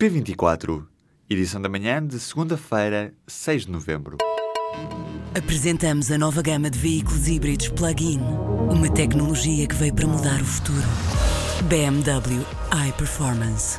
P24, edição da manhã de segunda-feira, 6 de novembro. Apresentamos a nova gama de veículos híbridos plug-in. Uma tecnologia que veio para mudar o futuro. BMW iPerformance.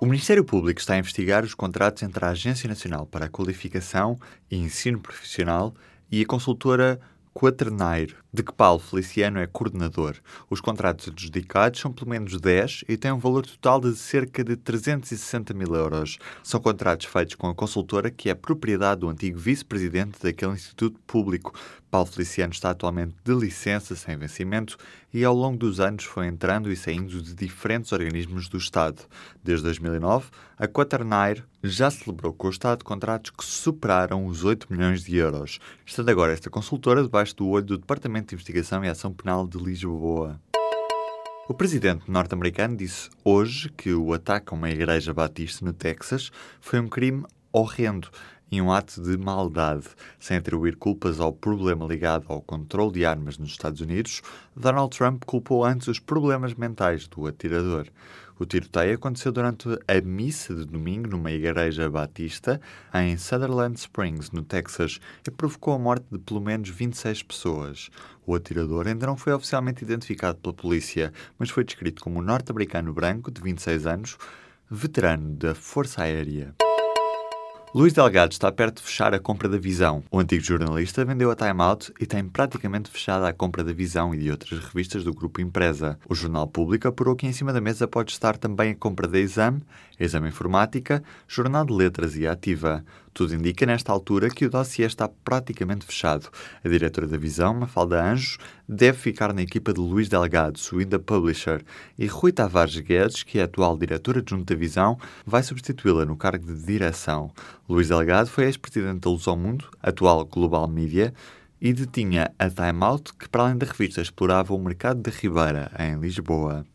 O Ministério Público está a investigar os contratos entre a Agência Nacional para a Qualificação e Ensino Profissional e a consultora Quaternaire, de que Paulo Feliciano é coordenador. Os contratos adjudicados são pelo menos 10 e têm um valor total de cerca de 360 mil euros. São contratos feitos com a consultora que é propriedade do antigo vice-presidente daquele instituto público. Paulo Feliciano está atualmente de licença sem vencimento e ao longo dos anos foi entrando e saindo de diferentes organismos do Estado. Desde 2009, a Quaternaire já celebrou com o Estado contratos que superaram os 8 milhões de euros, estando agora esta consultora debaixo do olho do Departamento de Investigação e Ação Penal de Lisboa. O presidente norte-americano disse hoje que o ataque a uma igreja batista no Texas foi um crime horrendo e um ato de maldade. Sem atribuir culpas ao problema ligado ao controle de armas nos Estados Unidos, Donald Trump culpou antes os problemas mentais do atirador. O tiroteio aconteceu durante a missa de domingo numa igreja batista em Sutherland Springs, no Texas, e provocou a morte de pelo menos 26 pessoas. O atirador ainda não foi oficialmente identificado pela polícia, mas foi descrito como um norte-americano branco de 26 anos, veterano da Força Aérea. Luís Delgado está perto de fechar a compra da Visão. O antigo jornalista vendeu a Time Out e tem praticamente fechada a compra da Visão e de outras revistas do grupo Empresa. O Jornal Público apurou que em cima da mesa pode estar também a compra da Exame, Exame Informática, Jornal de Letras e Ativa. Tudo indica nesta altura que o dossiê está praticamente fechado. A diretora da Visão, Mafalda Anjos, deve ficar na equipa de Luís Delgado, Suinda Publisher, e Rui Tavares Guedes, que é atual diretora adjunta da Visão, vai substituí-la no cargo de direção. Luís Delgado foi ex-presidente da Luz ao Mundo, atual Global Media, e detinha a Time Out, que para além da revista explorava o mercado de Ribeira, em Lisboa.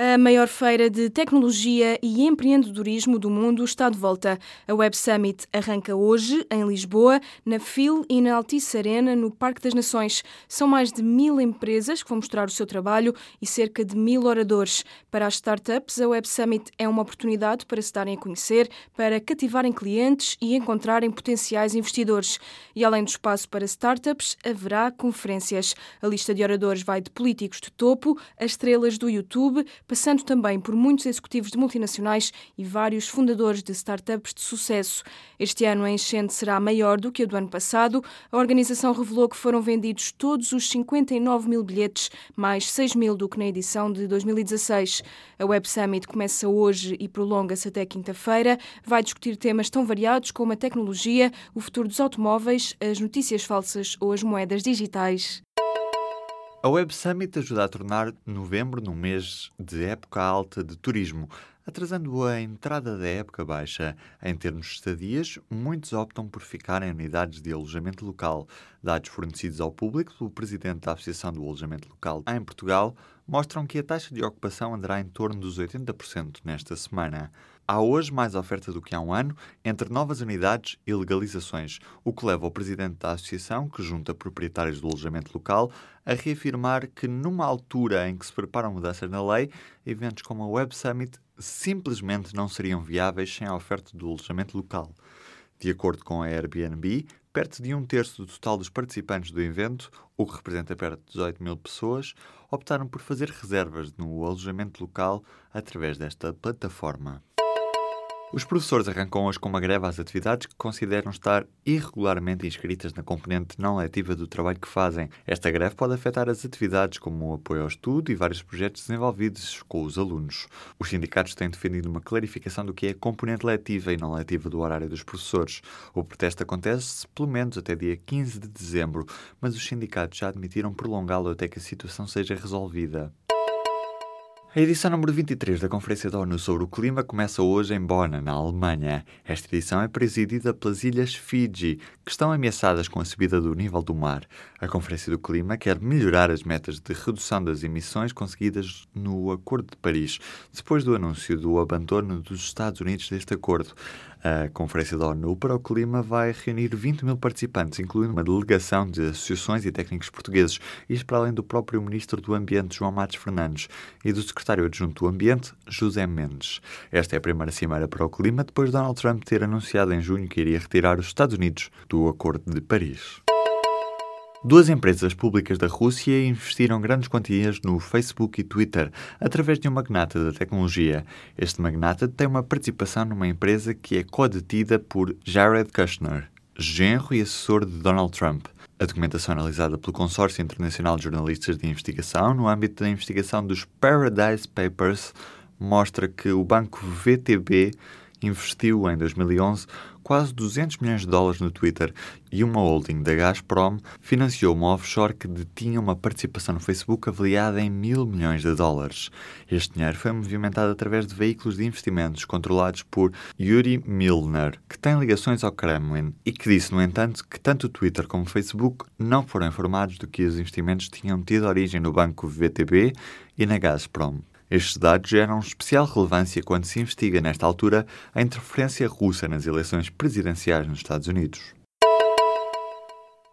A maior feira de tecnologia e empreendedorismo do mundo está de volta. A Web Summit arranca hoje em Lisboa, na FIL e na Altice Arena, no Parque das Nações. São mais de mil empresas que vão mostrar o seu trabalho e cerca de mil oradores. Para as startups, a Web Summit é uma oportunidade para se darem a conhecer, para cativarem clientes e encontrarem potenciais investidores. E além do espaço para startups, haverá conferências. A lista de oradores vai de políticos de topo a estrelas do YouTube passando também por muitos executivos de multinacionais e vários fundadores de startups de sucesso. Este ano a enchente será maior do que a do ano passado. A organização revelou que foram vendidos todos os 59 mil bilhetes, mais 6 mil do que na edição de 2016. A Web Summit começa hoje e prolonga-se até quinta-feira. Vai discutir temas tão variados como a tecnologia, o futuro dos automóveis, as notícias falsas ou as moedas digitais. A Web Summit ajuda a tornar novembro num mês de época alta de turismo, atrasando a entrada da época baixa. Em termos de estadias, muitos optam por ficar em unidades de alojamento local. Dados fornecidos ao público pelo presidente da Associação do Alojamento Local em Portugal mostram que a taxa de ocupação andará em torno dos 80% nesta semana. Há hoje mais oferta do que há um ano entre novas unidades e legalizações, o que leva o presidente da associação, que junta proprietários do alojamento local, a reafirmar que, numa altura em que se preparam mudanças na lei, eventos como a Web Summit simplesmente não seriam viáveis sem a oferta do alojamento local. De acordo com a Airbnb, perto de um terço do total dos participantes do evento, o que representa perto de 18 mil pessoas, optaram por fazer reservas no alojamento local através desta plataforma. Os professores arrancam hoje com uma greve às atividades que consideram estar irregularmente inscritas na componente não letiva do trabalho que fazem. Esta greve pode afetar as atividades como o apoio ao estudo e vários projetos desenvolvidos com os alunos. Os sindicatos têm defendido uma clarificação do que é componente letiva e não letiva do horário dos professores. O protesto acontece pelo menos até dia 15 de dezembro, mas os sindicatos já admitiram prolongá-lo até que a situação seja resolvida. A edição número 23 da Conferência da ONU sobre o Clima começa hoje em Bonn, na Alemanha. Esta edição é presidida pelas ilhas Fiji, que estão ameaçadas com a subida do nível do mar. A Conferência do Clima quer melhorar as metas de redução das emissões conseguidas no Acordo de Paris, depois do anúncio do abandono dos Estados Unidos deste acordo. A Conferência da ONU para o Clima vai reunir 20 mil participantes, incluindo uma delegação de associações e técnicos portugueses, isto para além do próprio Ministro do Ambiente, João Matos Fernandes, e do Secretário Adjunto do Ambiente, José Mendes. Esta é a primeira cimeira para o clima depois de Donald Trump ter anunciado em junho que iria retirar os Estados Unidos do Acordo de Paris. Duas empresas públicas da Rússia investiram grandes quantias no Facebook e Twitter através de um magnata da tecnologia. Este magnata tem uma participação numa empresa que é co-detida por Jared Kushner, genro e assessor de Donald Trump. A documentação analisada pelo Consórcio Internacional de Jornalistas de Investigação no âmbito da investigação dos Paradise Papers mostra que o banco VTB investiu em 2011 quase 200 milhões de dólares no Twitter e uma holding da Gazprom financiou uma offshore que detinha uma participação no Facebook avaliada em mil milhões de dólares. Este dinheiro foi movimentado através de veículos de investimentos controlados por Yuri Milner, que tem ligações ao Kremlin e que disse, no entanto, que tanto o Twitter como o Facebook não foram informados do que os investimentos tinham tido origem no banco VTB e na Gazprom. Estes dados geram especial relevância quando se investiga, nesta altura, a interferência russa nas eleições presidenciais nos Estados Unidos.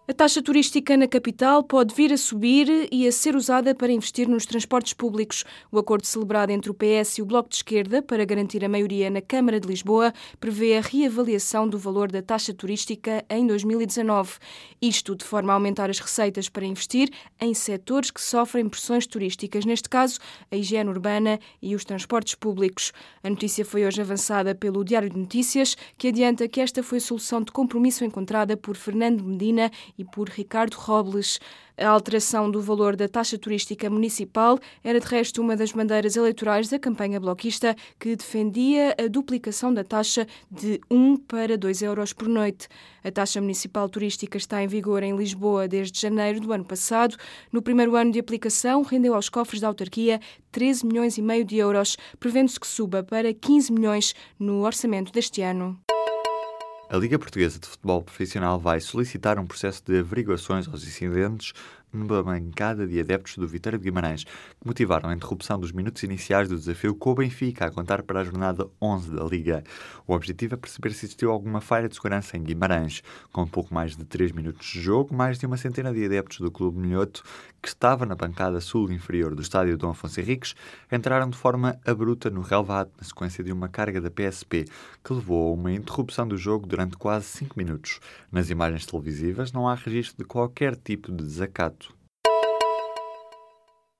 A taxa turística na capital pode vir a subir e a ser usada para investir nos transportes públicos. O acordo celebrado entre o PS e o Bloco de Esquerda para garantir a maioria na Câmara de Lisboa prevê a reavaliação do valor da taxa turística em 2019. Isto de forma a aumentar as receitas para investir em setores que sofrem pressões turísticas, neste caso a higiene urbana e os transportes públicos. A notícia foi hoje avançada pelo Diário de Notícias, que adianta que esta foi a solução de compromisso encontrada por Fernando Medina e por Ricardo Robles. A alteração do valor da taxa turística municipal era, de resto, uma das bandeiras eleitorais da campanha bloquista que defendia a duplicação da taxa de 1 para 2 euros por noite. A taxa municipal turística está em vigor em Lisboa desde janeiro do ano passado. No primeiro ano de aplicação, rendeu aos cofres da autarquia 13 milhões e meio de euros, prevendo-se que suba para 15 milhões no orçamento deste ano. A Liga Portuguesa de Futebol Profissional vai solicitar um processo de averiguações aos incidentes numa bancada de adeptos do Vitória de Guimarães, que motivaram a interrupção dos minutos iniciais do desafio com o Benfica a contar para a jornada 11 da Liga. O objetivo é perceber se existiu alguma falha de segurança em Guimarães. Com pouco mais de 3 minutos de jogo, mais de uma centena de adeptos do Clube Minhoto, que estava na bancada sul inferior do estádio Dom Afonso Henriques, entraram de forma abrupta no relvado na sequência de uma carga da PSP, que levou a uma interrupção do jogo durante quase 5 minutos. Nas imagens televisivas não há registro de qualquer tipo de desacato